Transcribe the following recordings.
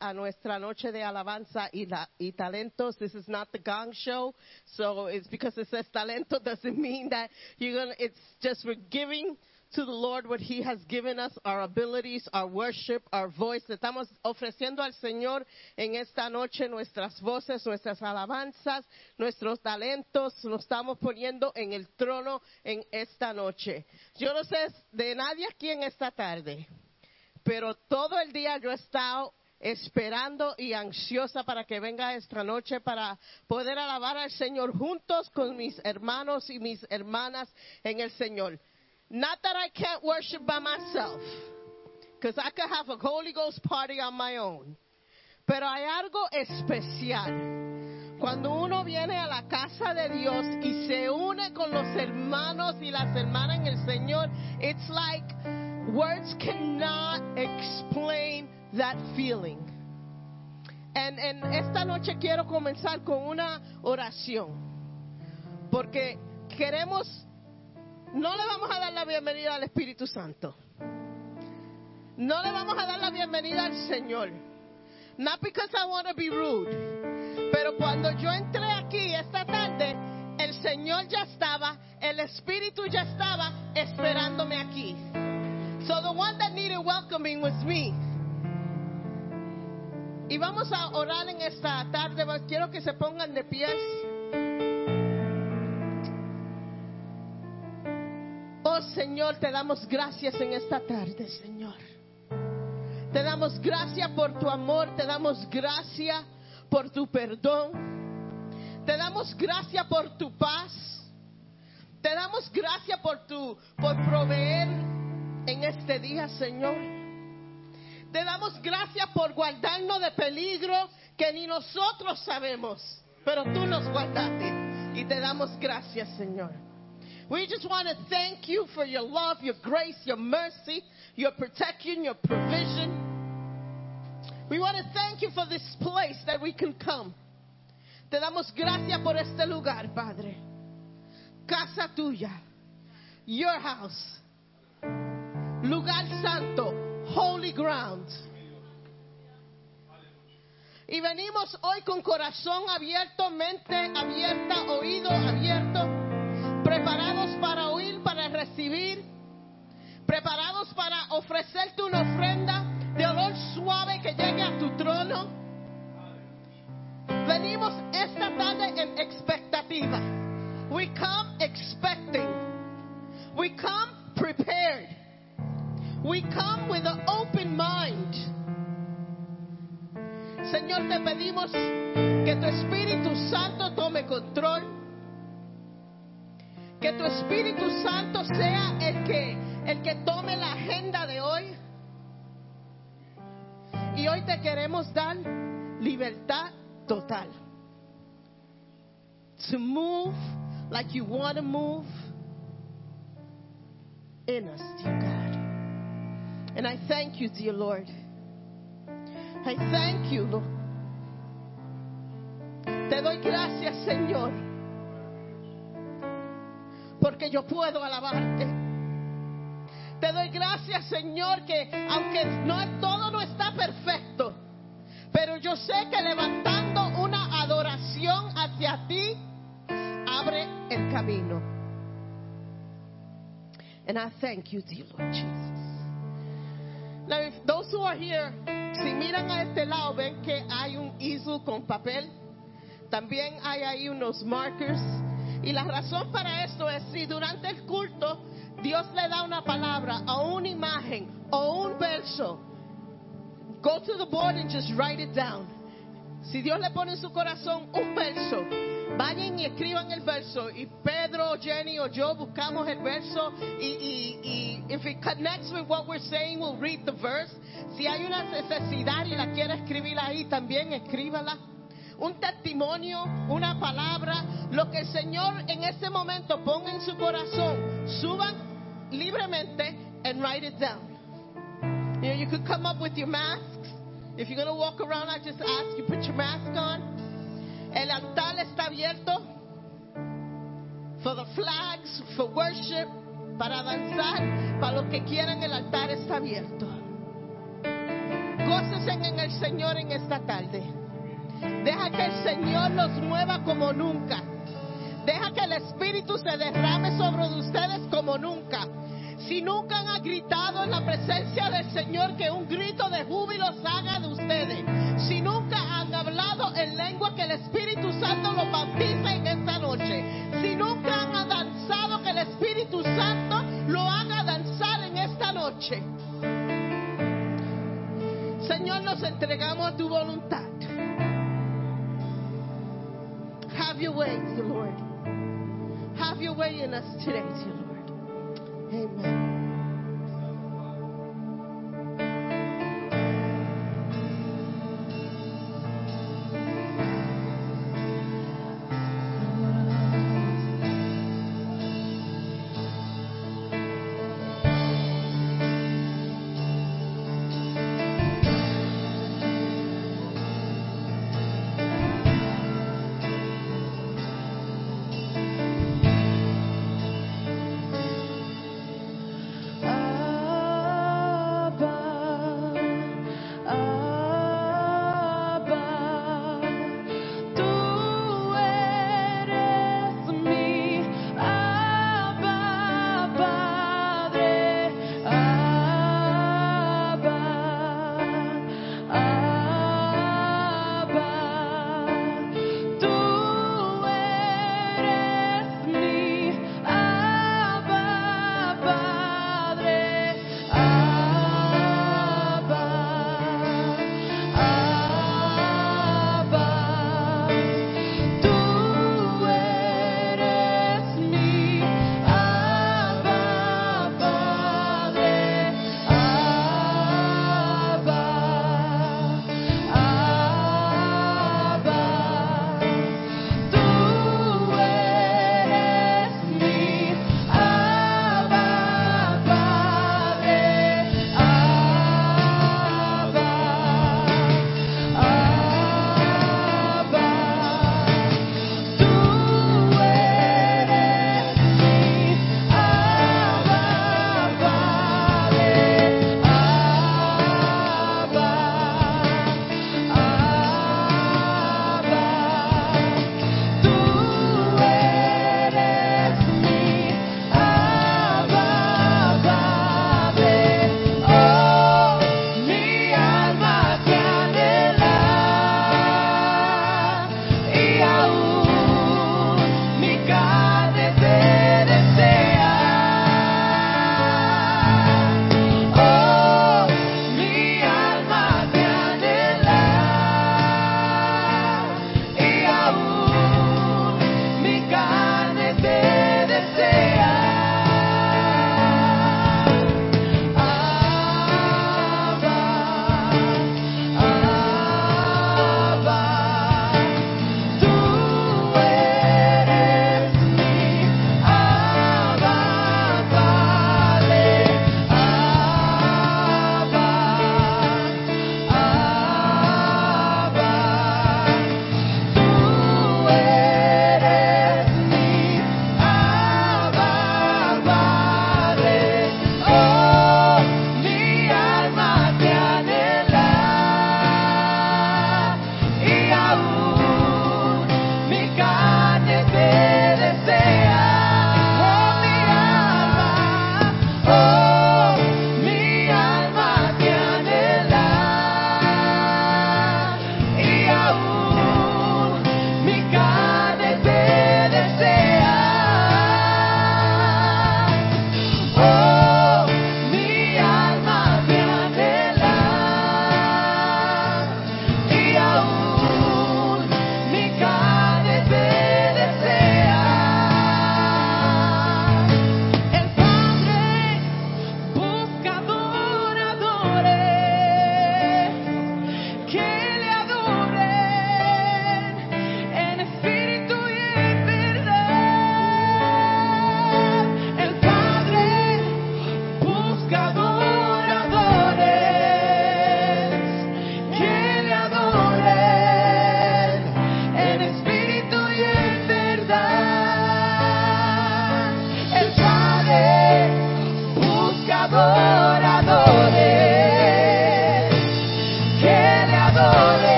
a nuestra noche de alabanza y, la, y talentos. This is not the gong show, so it's because it says talento doesn't mean that you're gonna. It's just we're giving to the Lord what He has given us, our abilities, our worship, our voice. Estamos ofreciendo al Señor en esta noche nuestras voces, nuestras alabanzas, nuestros talentos. Nos estamos poniendo en el trono en esta noche. Yo no sé de nadie aquí en esta tarde, pero todo el día yo he estado esperando y ansiosa para que venga esta noche para poder alabar al Señor juntos con mis hermanos y mis hermanas en el Señor. Not that I can't worship by myself, because I could have a Holy Ghost party on my own. Pero hay algo especial. Cuando uno viene a la casa de Dios y se une con los hermanos y las hermanas en el Señor, it's like words cannot explain that feeling. En, en esta noche quiero comenzar con una oración, porque queremos, no le vamos a dar la bienvenida al Espíritu Santo, no le vamos a dar la bienvenida al Señor, not because I want to be rude, pero cuando yo entré aquí esta tarde, el Señor ya estaba, el Espíritu ya estaba esperándome aquí. So the one that needed welcoming was me. Y vamos a orar en esta tarde. Quiero que se pongan de pies. Oh Señor, te damos gracias en esta tarde, Señor. Te damos gracias por tu amor, te damos gracias por tu perdón. Te damos gracias por tu paz. Te damos gracias por tu por proveer en este día, Señor. Te damos gracias por guardarnos de peligro que ni nosotros sabemos, pero tú nos guardaste y te damos gracias, Señor. We just want to thank you for your love, your grace, your mercy, your protection, your provision. We want to thank you for this place that we can come. Te damos gracias por este lugar, Padre. Casa tuya, your house, lugar santo, holy ground. Y venimos hoy con corazón abierto, mente abierta, oído abierto, preparados para oír, para recibir, preparados para ofrecerte una ofrenda de olor suave que llegue a tu trono. Venimos esta tarde en expectativa. We come expecting. We come prepared. We come with an open mind. Señor, te pedimos que tu Espíritu Santo tome control. Que tu Espíritu Santo sea el que, el que tome la agenda de hoy. Y hoy te queremos dar libertad total. To move like you want to move in us. And I thank you, dear Lord. I thank you, Lord. Te doy gracias, Señor, porque yo puedo alabarte. Te doy gracias, Señor, que aunque no todo no está perfecto, pero yo sé que levantando una adoración hacia ti abre el camino. And I thank you, dear Lord Jesus. If those who are here, si miran a este lado, ven que hay un easel con papel. También hay ahí unos markers. Y la razón para esto es si durante el culto Dios le da una palabra o una imagen o un verso, go to the board and just write it down. Si Dios le pone en su corazón un verso, vayan y escriban el verso. Y Pedro, Jenny o yo buscamos el verso. Y, y, y if it connects with what we're saying, we'll read the verse. Si hay una necesidad y la quiere escribir ahí, también escríbala. Un testimonio, una palabra, lo que el Señor en ese momento ponga en su corazón, suban libremente and write it down. You know, you could come up with your masks. If you're going to walk around, I just ask you put your mask on. El altar está abierto for the flags, for worship, para danzar, para los que quieran el altar está abierto. Gócese en el Señor en esta tarde. Deja que el Señor los mueva como nunca. Deja que el Espíritu se derrame sobre ustedes como nunca. Si nunca han gritado en la presencia del Señor, que un grito de júbilo salga de ustedes. Si nunca han hablado en lengua, que el Espíritu Santo los bautice en esta noche. Si nunca han danzado, que el Espíritu Santo lo haga danzar en esta noche. Señor, nos entregamos a tu voluntad. Have your way, Lord. Have your way in us today. Amen.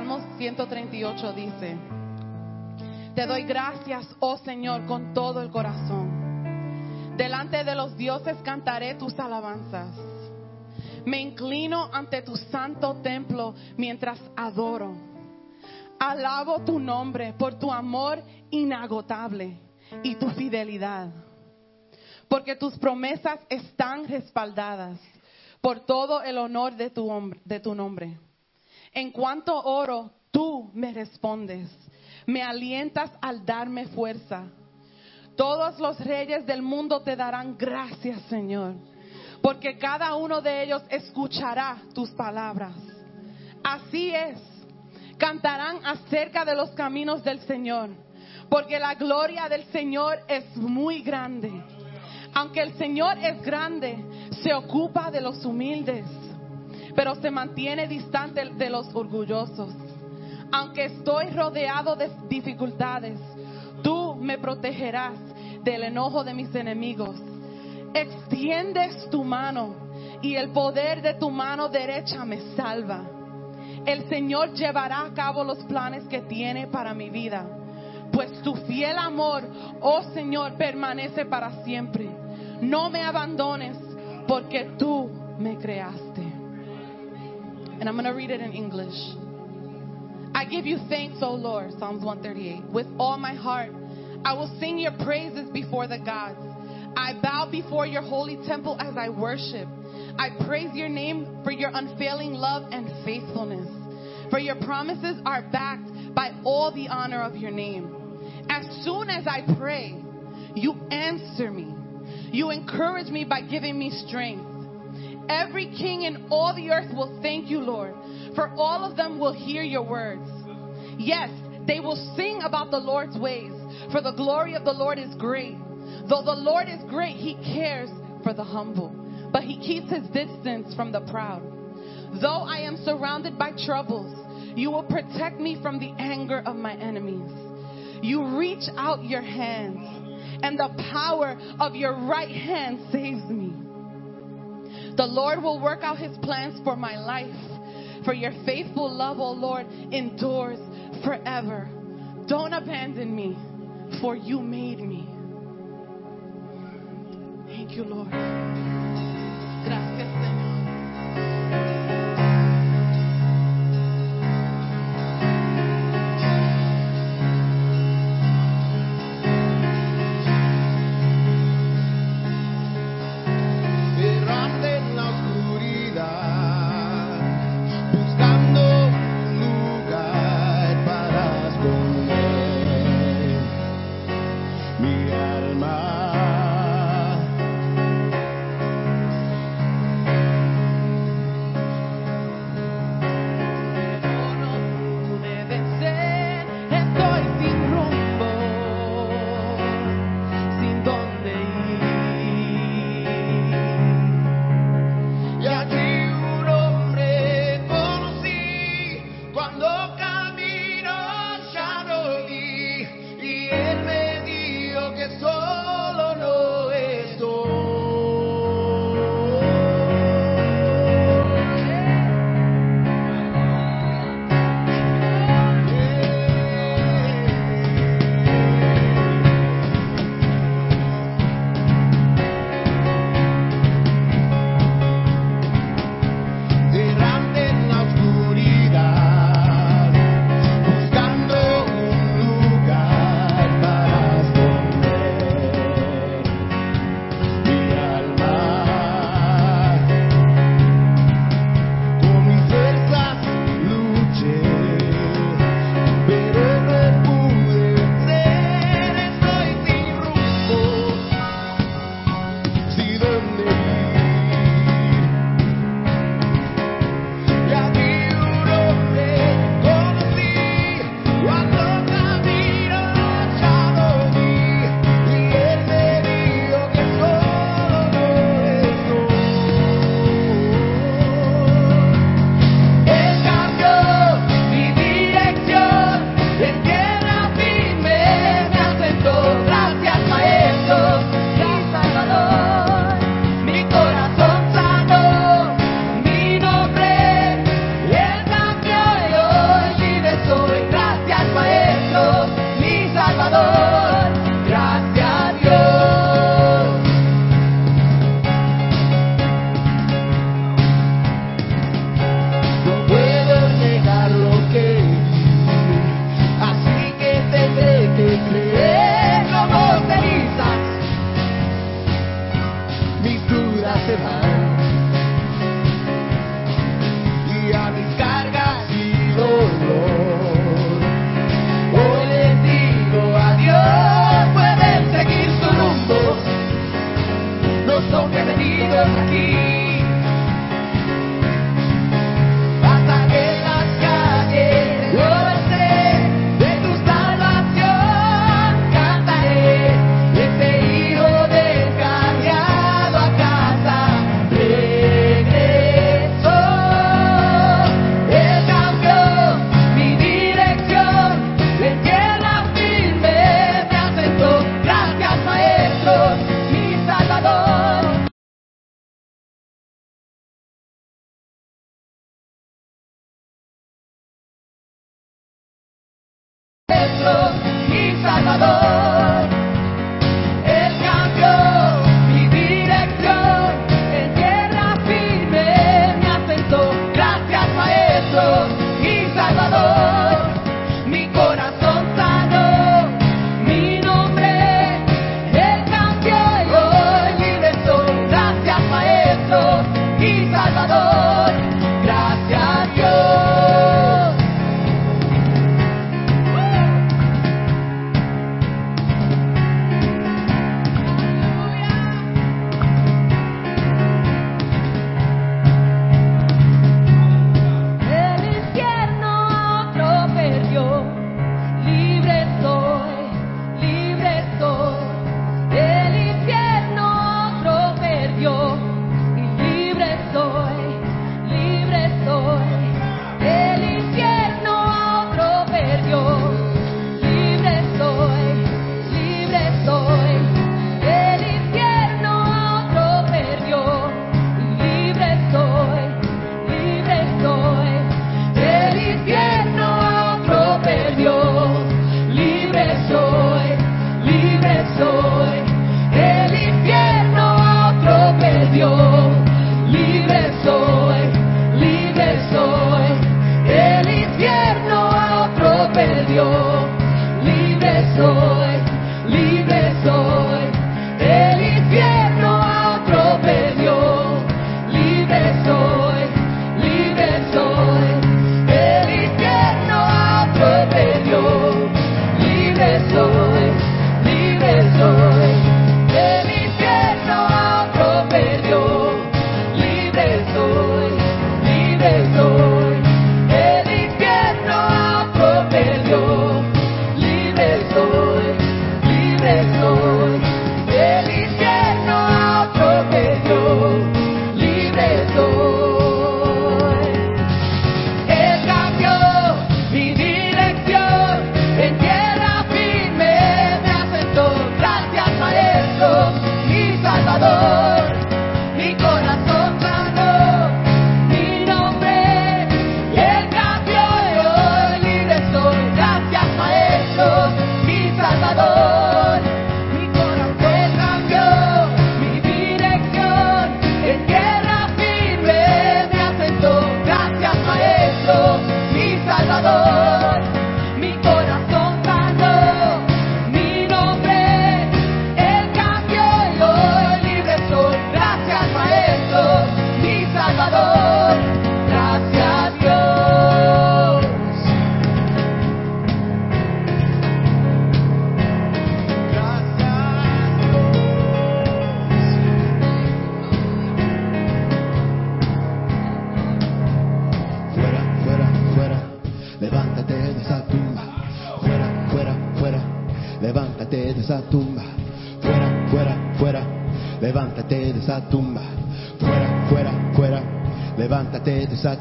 Salmos 138 dice, Te doy gracias, oh Señor, con todo el corazón. Delante de los dioses cantaré tus alabanzas. Me inclino ante tu santo templo mientras adoro. Alabo tu nombre por tu amor inagotable y tu fidelidad. Porque tus promesas están respaldadas por todo el honor de tu, de tu nombre. En cuanto oro, tú me respondes. Me alientas al darme fuerza. Todos los reyes del mundo te darán gracias, Señor, porque cada uno de ellos escuchará tus palabras. Así es, cantarán acerca de los caminos del Señor, porque la gloria del Señor es muy grande. Aunque el Señor es grande, se ocupa de los humildes pero se mantiene distante de los orgullosos. Aunque estoy rodeado de dificultades, tú me protegerás del enojo de mis enemigos. Extiendes tu mano y el poder de tu mano derecha me salva. El Señor llevará a cabo los planes que tiene para mi vida, pues tu fiel amor, oh Señor, permanece para siempre. No me abandones porque tú me creaste. And I'm going to read it in English. I give you thanks, O Lord, Psalms 138. With all my heart, I will sing your praises before the gods. I bow before your holy temple as I worship. I praise your name for your unfailing love and faithfulness. For your promises are backed by all the honor of your name. As soon as I pray, you answer me. You encourage me by giving me strength. Every king in all the earth will thank you, Lord, for all of them will hear your words. Yes, they will sing about the Lord's ways, for the glory of the Lord is great. Though the Lord is great, he cares for the humble, but he keeps his distance from the proud. Though I am surrounded by troubles, you will protect me from the anger of my enemies. You reach out your hands, and the power of your right hand saves me. The Lord will work out his plans for my life. For your faithful love, O Lord, endures forever. Don't abandon me, for you made me. Thank you, Lord. Gracias, Señor.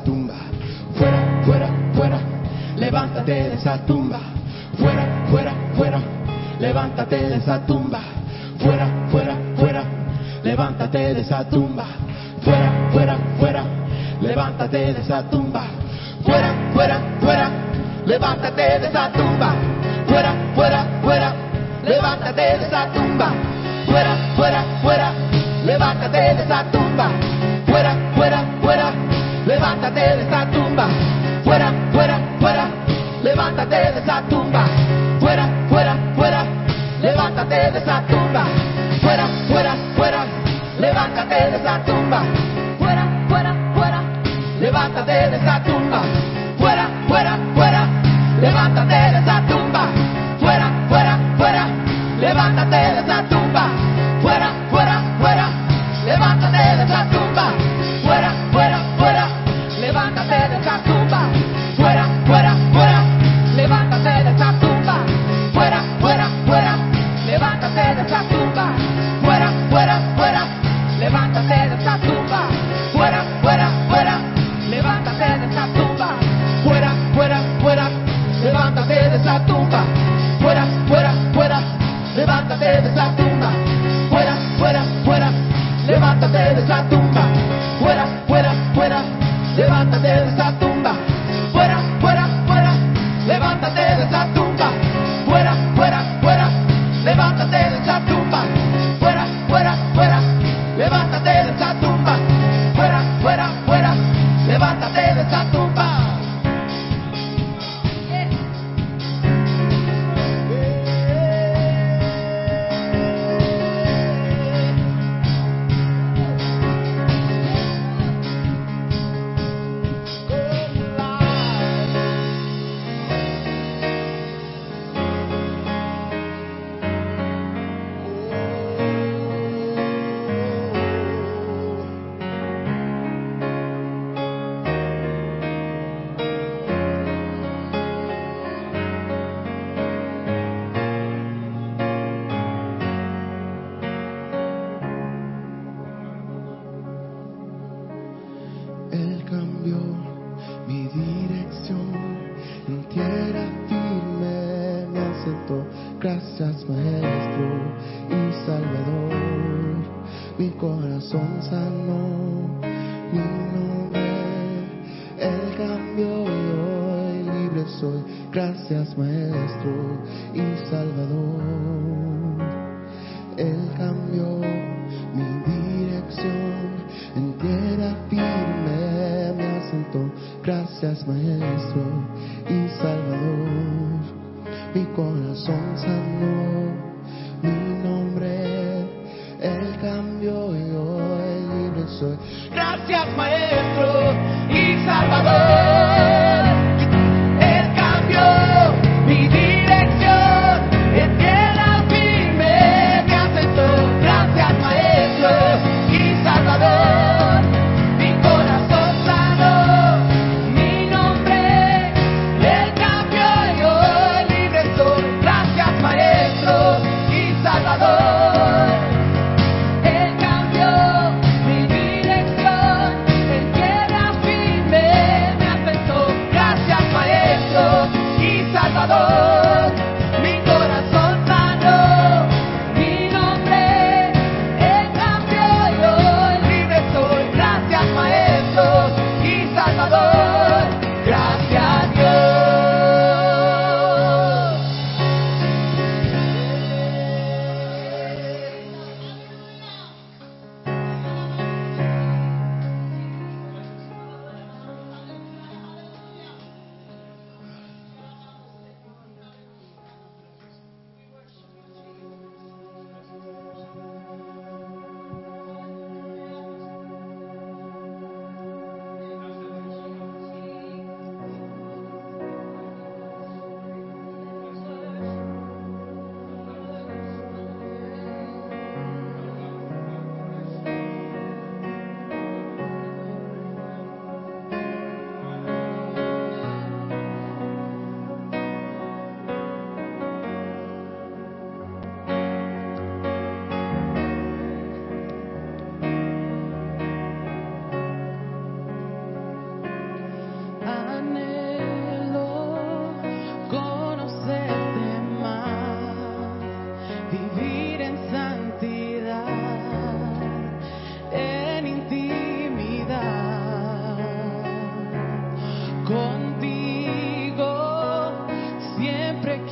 tumba. Fuera, fuera, fuera, levántate de esa tumba. Fuera, fuera, fuera, levántate de esa tumba. Fuera, fuera, fuera, levántate de esa tumba. Fuera, fuera, fuera, levántate de esa tumba. Fuera, fuera, fuera, levántate de Salvador. Él cambió mi dirección, en tierra firme me asentó. Gracias Maestro y Salvador, mi corazón sanó.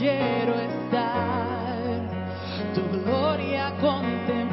quiero estar, tu gloria contemplar.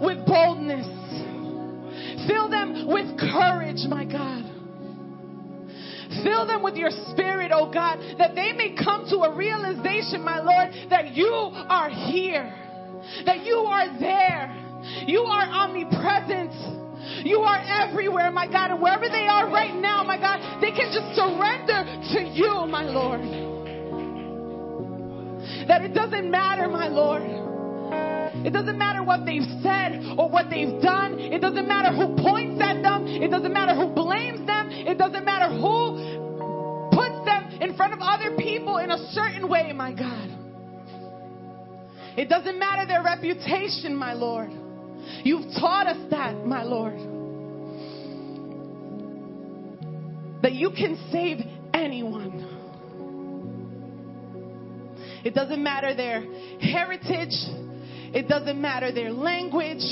With boldness. Fill them with courage, my God. Fill them with your spirit, oh God, that they may come to a realization, my Lord, that you are here, that you are there, you are omnipresent. You are everywhere, my God, and wherever they are right now, my God, they can just surrender to you, my Lord. That it doesn't matter, my Lord. It doesn't matter what they've said or what they've done. It doesn't matter who points at them. It doesn't matter who blames them. It doesn't matter who puts them in front of other people in a certain way, my God. It doesn't matter their reputation, my Lord. You've taught us that, my Lord. That you can save anyone. It doesn't matter their heritage. It doesn't matter their language.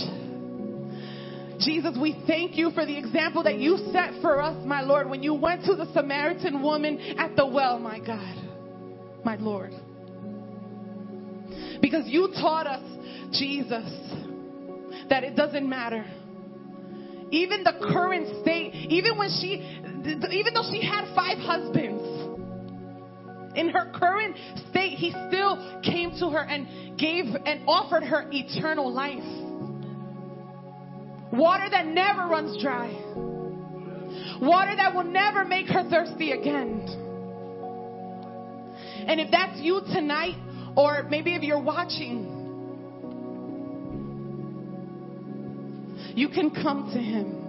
Jesus, we thank you for the example that you set for us, my Lord, when you went to the Samaritan woman at the well, my God, my Lord. Because you taught us, Jesus, that it doesn't matter. Even the current state, even when she, even though she had five husbands, in her current state, he still came to her and gave and offered her eternal life. Water that never runs dry. Water that will never make her thirsty again. And if that's you tonight, or maybe if you're watching, you can come to him.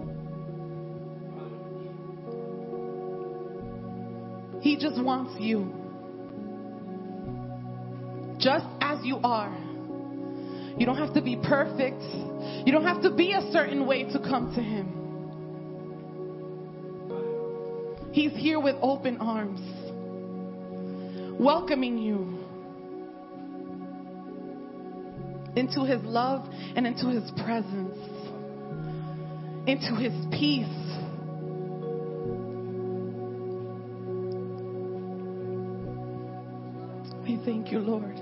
He just wants you. Just as you are. You don't have to be perfect. You don't have to be a certain way to come to Him. He's here with open arms, welcoming you into His love and into His presence, into His peace. We thank you, Lord.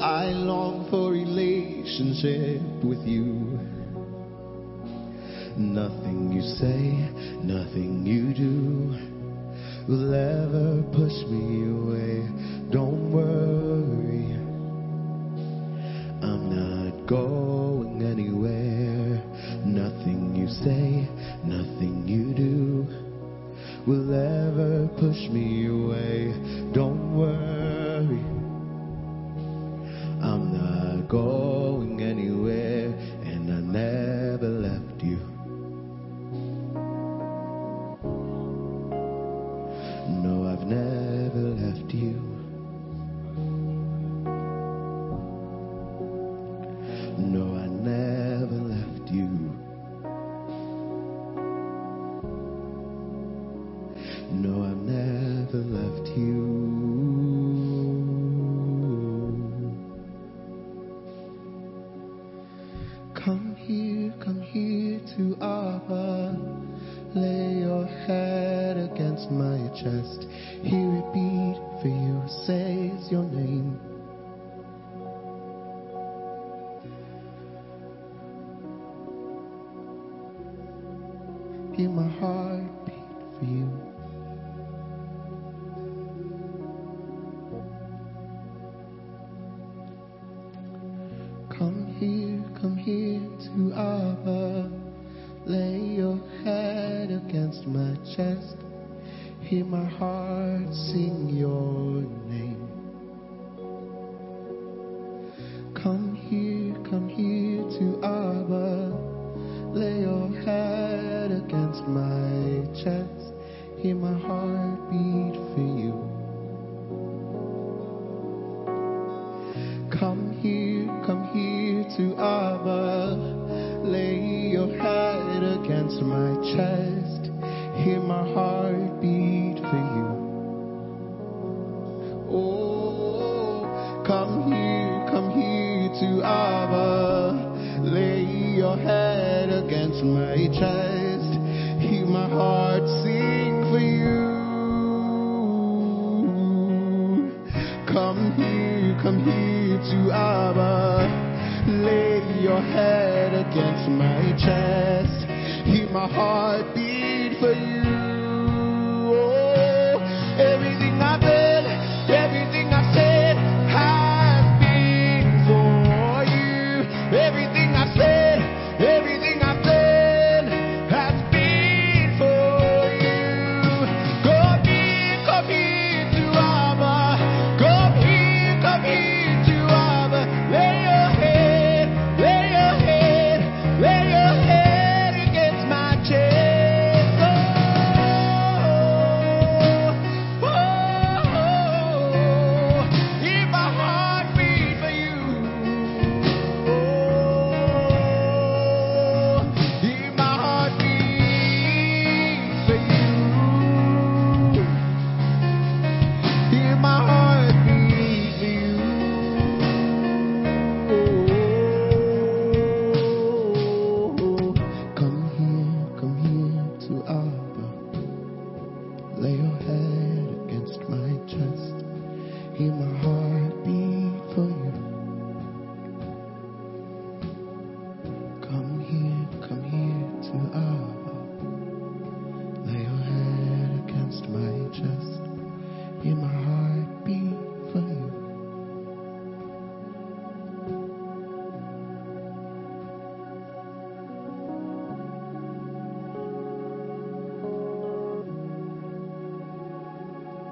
I long for relationship with you. Nothing you say, nothing you do will ever push me away. Don't worry, I'm not going anywhere. Nothing you say, nothing you do will ever push me away. Don't worry. God.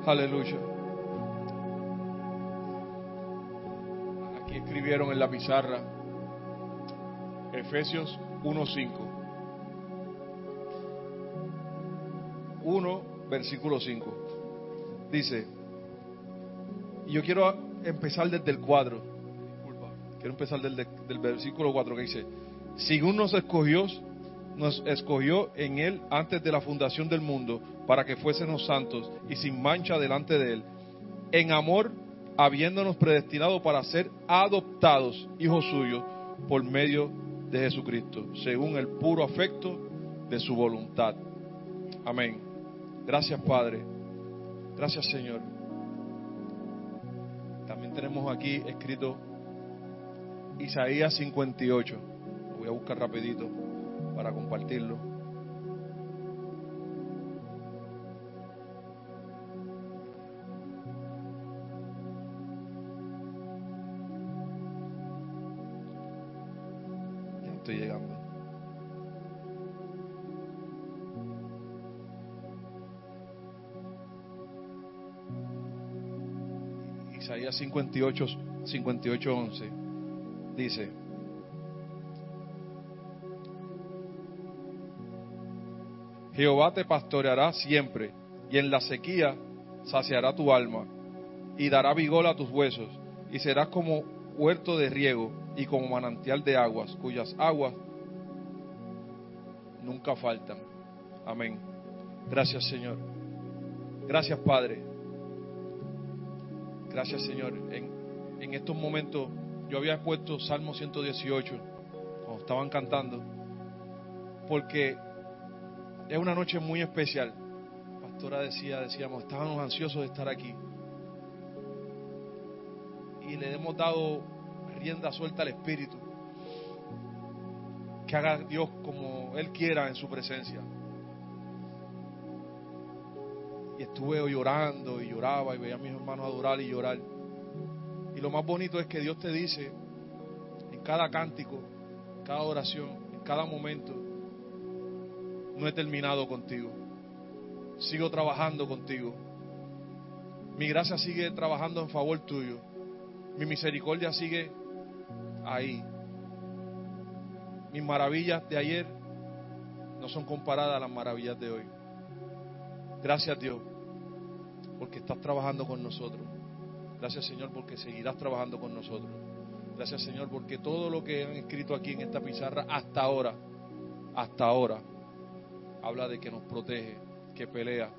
Aleluya. Aquí escribieron en la pizarra Efesios 1.5. 1, versículo 5. Dice, y yo quiero empezar desde el cuadro. Disculpa, quiero empezar del, del versículo 4 que dice, según nos escogió, nos escogió en Él antes de la fundación del mundo para que fuésemos santos y sin mancha delante de Él, en amor, habiéndonos predestinado para ser adoptados hijos suyos por medio de Jesucristo, según el puro afecto de su voluntad. Amén. Gracias Padre. Gracias Señor. También tenemos aquí escrito Isaías 58. Lo voy a buscar rapidito para compartirlo. 58, 58, 11 dice, Jehová te pastoreará siempre, y en la sequía saciará tu alma, y dará vigor a tus huesos, y serás como huerto de riego y como manantial de aguas, cuyas aguas nunca faltan. Amén. Gracias Señor. Gracias Padre. Gracias Señor. En, estos momentos yo había puesto Salmo 118 cuando estaban cantando, porque es una noche muy especial. Pastora decía, decíamos, estábamos ansiosos de estar aquí. Y le hemos dado rienda suelta al Espíritu. Que haga Dios como Él quiera en su presencia. Y estuve llorando y lloraba y veía a mis hermanos adorar y llorar. Y lo más bonito es que Dios te dice en cada cántico, en cada oración, en cada momento, no he terminado contigo. Sigo trabajando contigo. Mi gracia sigue trabajando en favor tuyo. Mi misericordia sigue ahí. Mis maravillas de ayer no son comparadas a las maravillas de hoy. Gracias Dios, porque estás trabajando con nosotros. Gracias Señor, porque seguirás trabajando con nosotros. Gracias Señor, porque todo lo que han escrito aquí en esta pizarra hasta ahora, hasta ahora, habla de que nos protege, que pelea.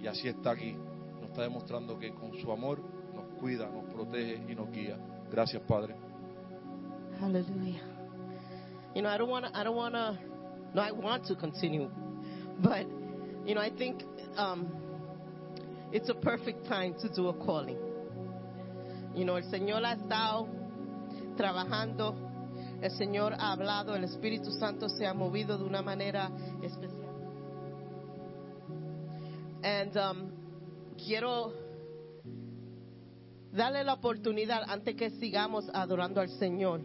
Y así está aquí. Nos está demostrando que con su amor nos cuida, nos protege y nos guía. Gracias Padre. Hallelujah. You know, I don't want to, I don't want no, I want to continue. But, you know, I think um, it's a perfect time to do a calling. You know, el Señor ha estado trabajando, el Señor ha hablado, el Espíritu Santo se ha movido de una manera especial. And um, quiero darle la oportunidad antes que sigamos adorando al Señor.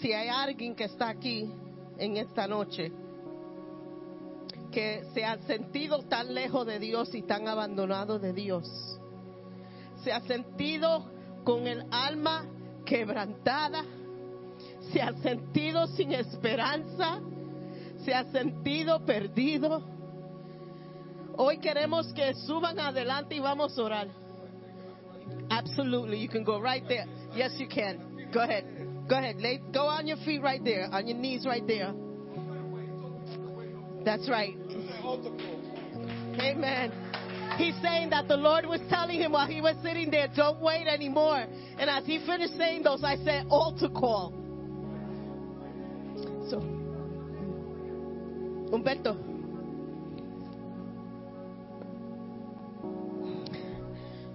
Si hay alguien que está aquí en esta noche que se ha sentido tan lejos de Dios y tan abandonado de Dios, se ha sentido con el alma quebrantada, se ha sentido sin esperanza, se ha sentido perdido. Hoy queremos que suban adelante y vamos a orar. Absolutely, you can go right there. Yes, you can. Go ahead. Go ahead. Go on your feet right there, on your knees right there. That's right. Amen. He's saying that the Lord was telling him while he was sitting there, don't wait anymore. And as he finished saying those, I said, altar call. So, Humberto.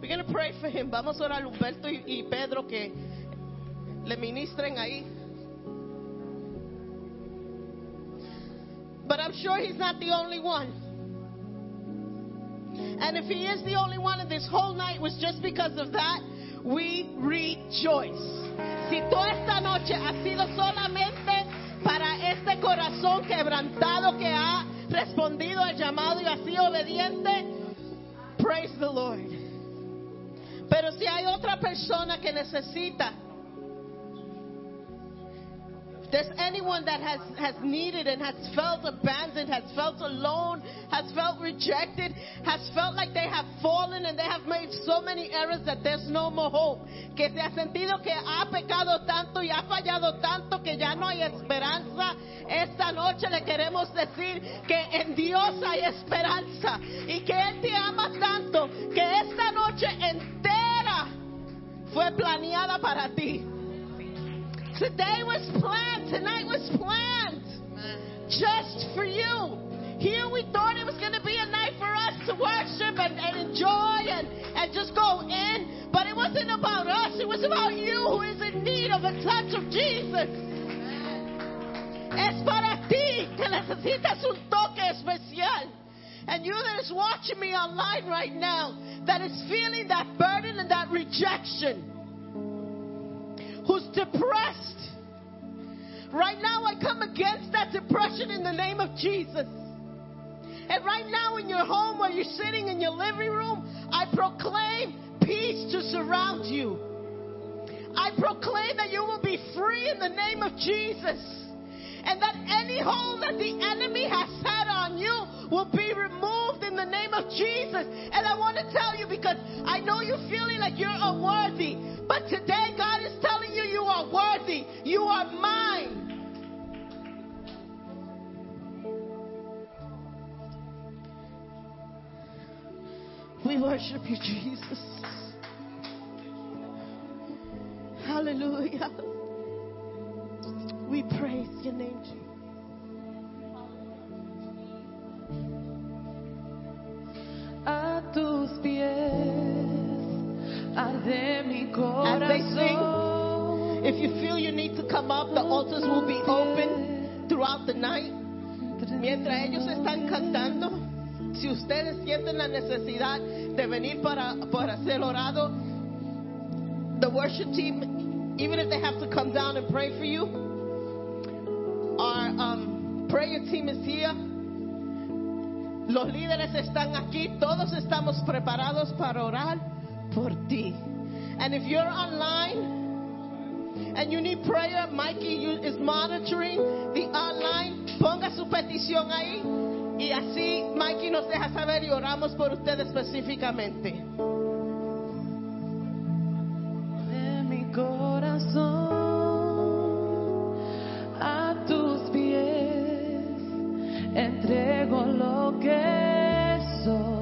We're going to pray for him. Vamos a orar a Humberto y, y Pedro que le ministren ahí. But I'm sure he's not the only one. And if he is the only one and this whole night was just because of that, we rejoice. Si toda esta noche ha sido solamente para este corazón quebrantado que ha respondido al llamado y ha sido obediente, praise the Lord. Pero si hay otra persona que necesita there's anyone that has, has needed and has felt abandoned, has felt alone, has felt rejected, has felt like they have fallen and they have made so many errors that there's no more hope. Que se ha sentido que ha pecado tanto y ha fallado tanto que ya no hay esperanza. Esta noche le queremos decir que en Dios hay esperanza y que Él te ama tanto que esta noche entera fue planeada para ti. Today was planned. Tonight was planned. Just for you. Here we thought it was going to be a night for us to worship and, and enjoy and, and just go in. But it wasn't about us. It was about you who is in need of a touch of Jesus. Es para ti que necesitas un toque especial. And you that is watching me online right now that is feeling that burden and that rejection who's depressed. Right now, I come against that depression in the name of Jesus. And right now, in your home where you're sitting in your living room, I proclaim peace to surround you. I proclaim that you will be free in the name of Jesus. And that any hold that the enemy has had on you will be removed in the name of Jesus. And I want to tell you because I know you're feeling like you're unworthy. But today, God is You are mine. We worship you, Jesus. Hallelujah. We praise your name, Jesus. A tus pies arde mi As they sing, corazón. If you feel you need to come up, the altars will be open throughout the night. Mientras ellos están cantando, si ustedes sienten la necesidad de venir para, para ser orado, the worship team, even if they have to come down and pray for you, our um, prayer team is here. Los líderes están aquí, todos estamos preparados para orar por ti. And if you're online and you need prayer, Mikey is monitoring the online. Ponga su petición ahí y así Mikey nos deja saber y oramos por usted específicamente. de mi corazón a tus pies entrego lo que soy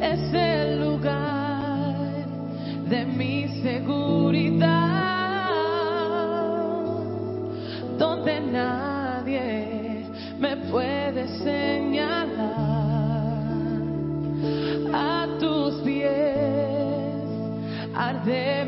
es there.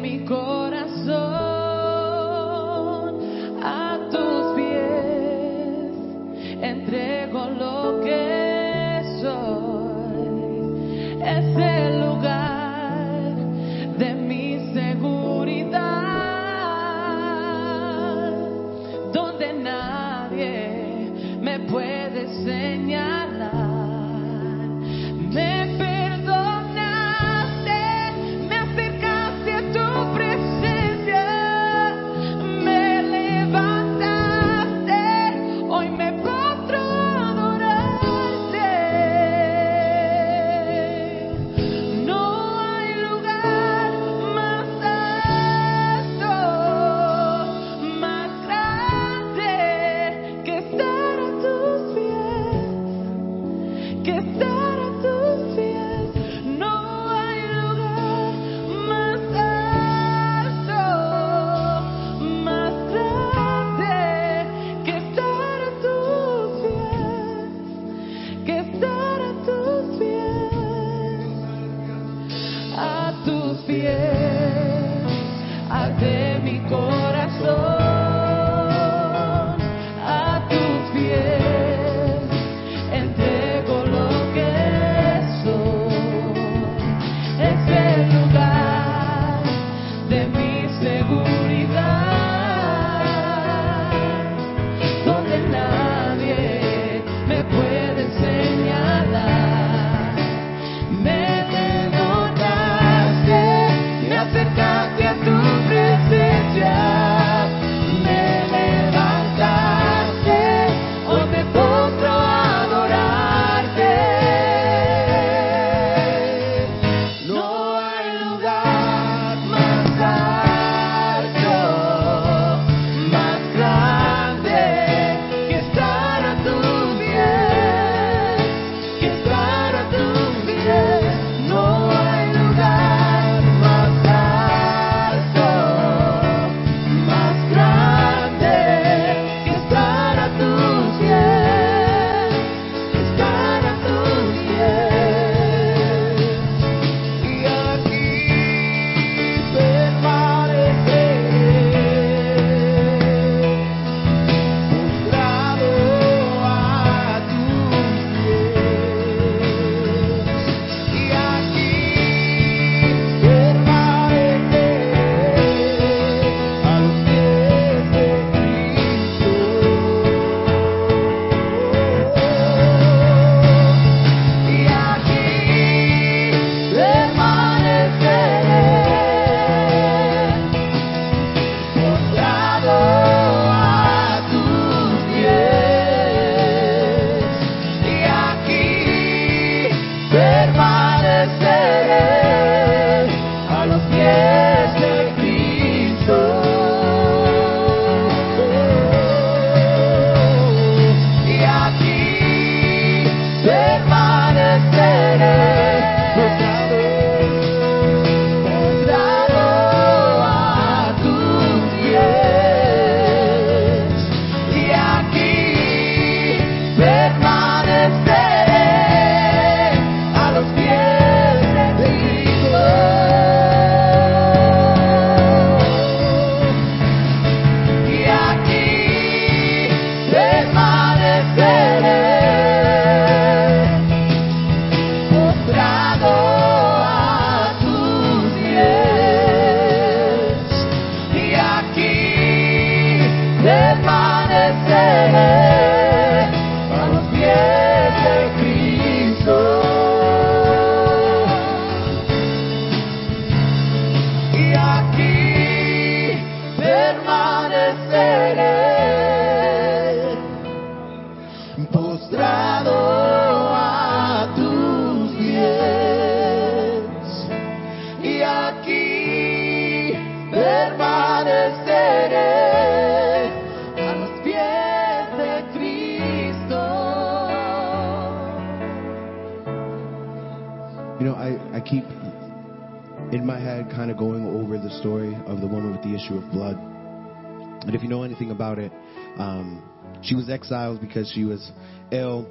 Exiled because she was ill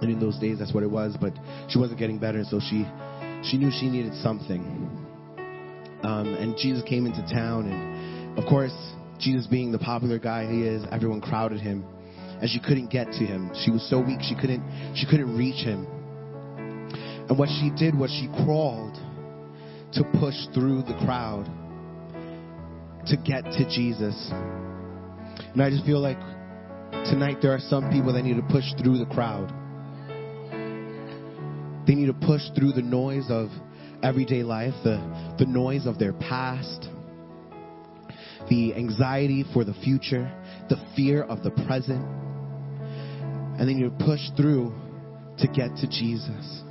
And in those days, that's what it was. But she wasn't getting better, and so she she knew she needed something. Um, and Jesus came into town, and of course, Jesus being the popular guy he is, everyone crowded him, and she couldn't get to him. She was so weak she couldn't she couldn't reach him. And what she did was she crawled to push through the crowd to get to Jesus. And I just feel like tonight there are some people that need to push through the crowd. They need to push through the noise of everyday life, the, the noise of their past, the anxiety for the future, the fear of the present. And then you push through to get to Jesus.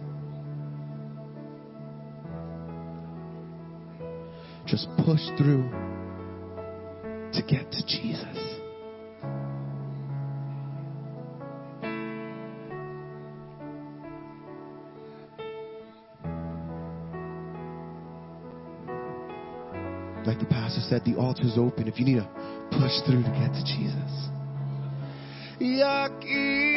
Just push through to get to Jesus. Like the pastor said, the altar's open if you need to push through to get to Jesus. Y aquí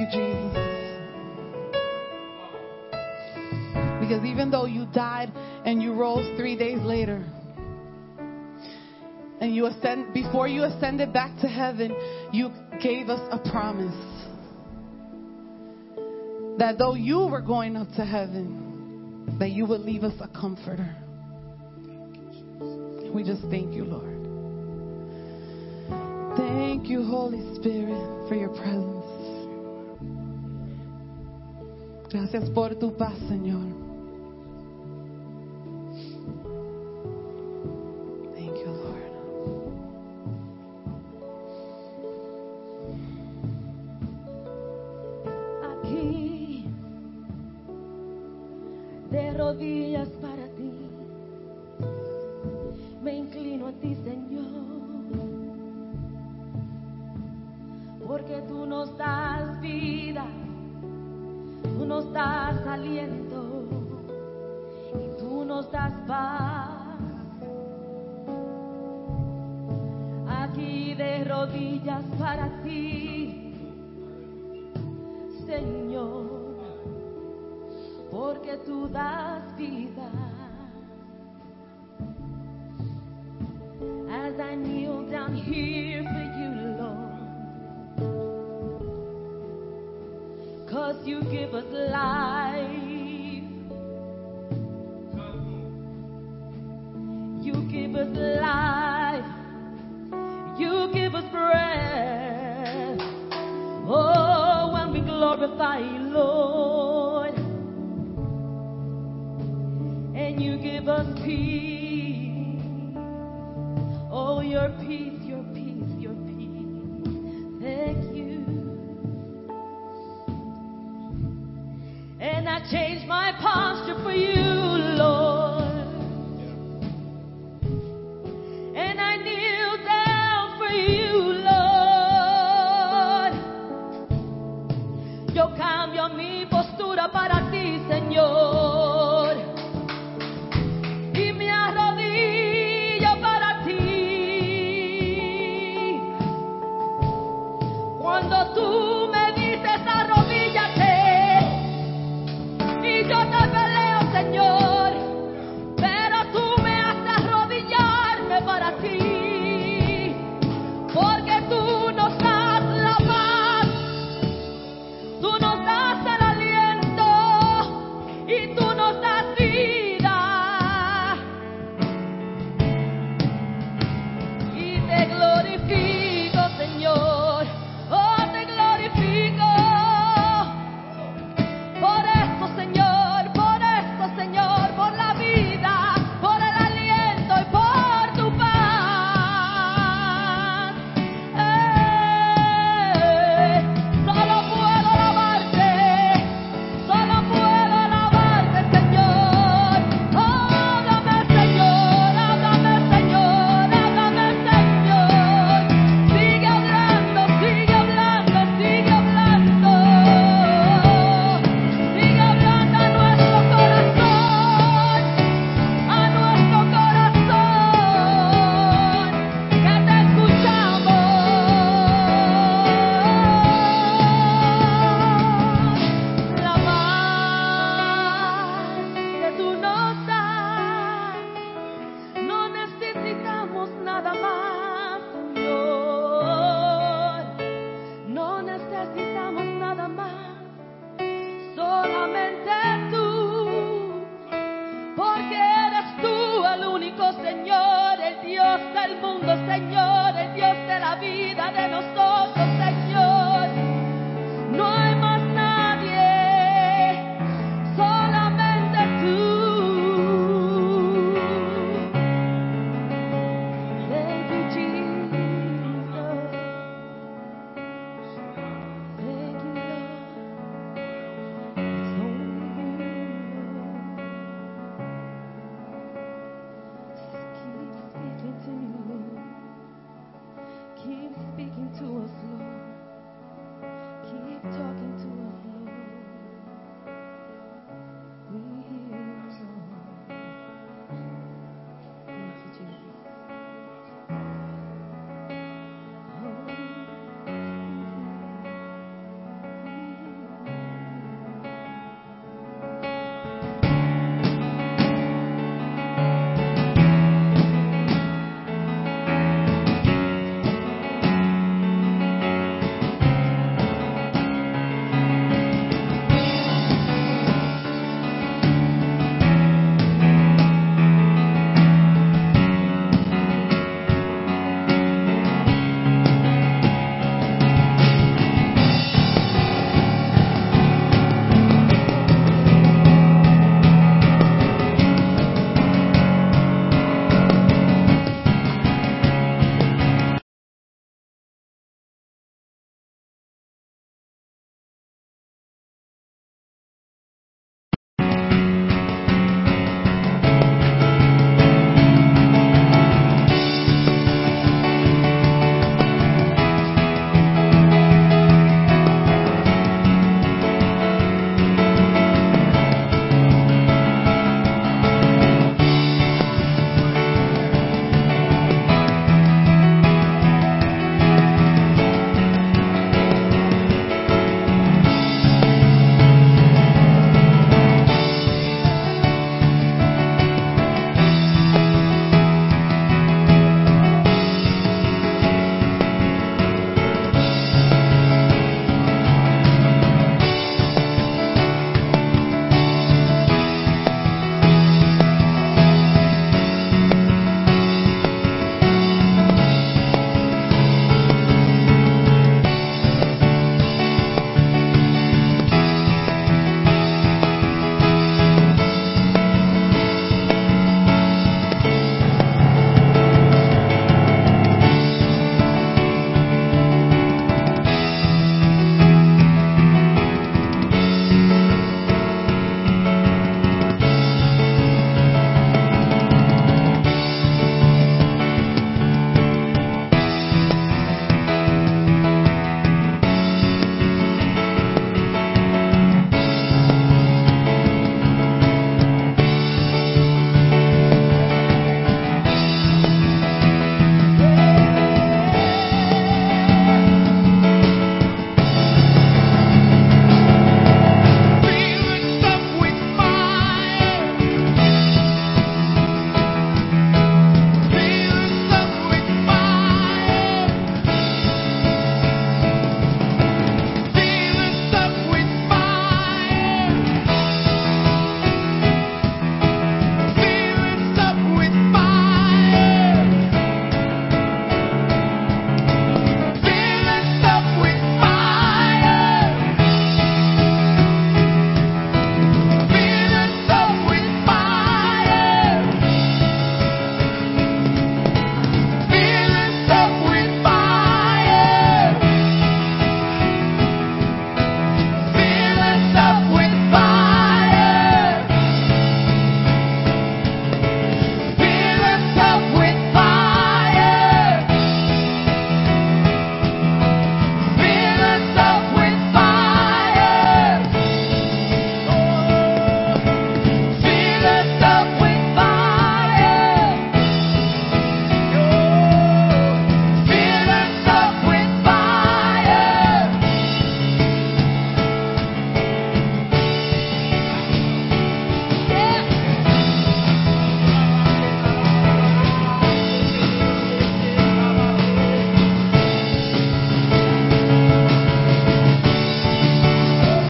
you, Jesus. Because even though you died and you rose three days later, and you ascend, before you ascended back to heaven, you gave us a promise that though you were going up to heaven, that you would leave us a comforter. We just thank you, Lord. Thank you, Holy Spirit, for your presence. Gracias por tu paz, Señor.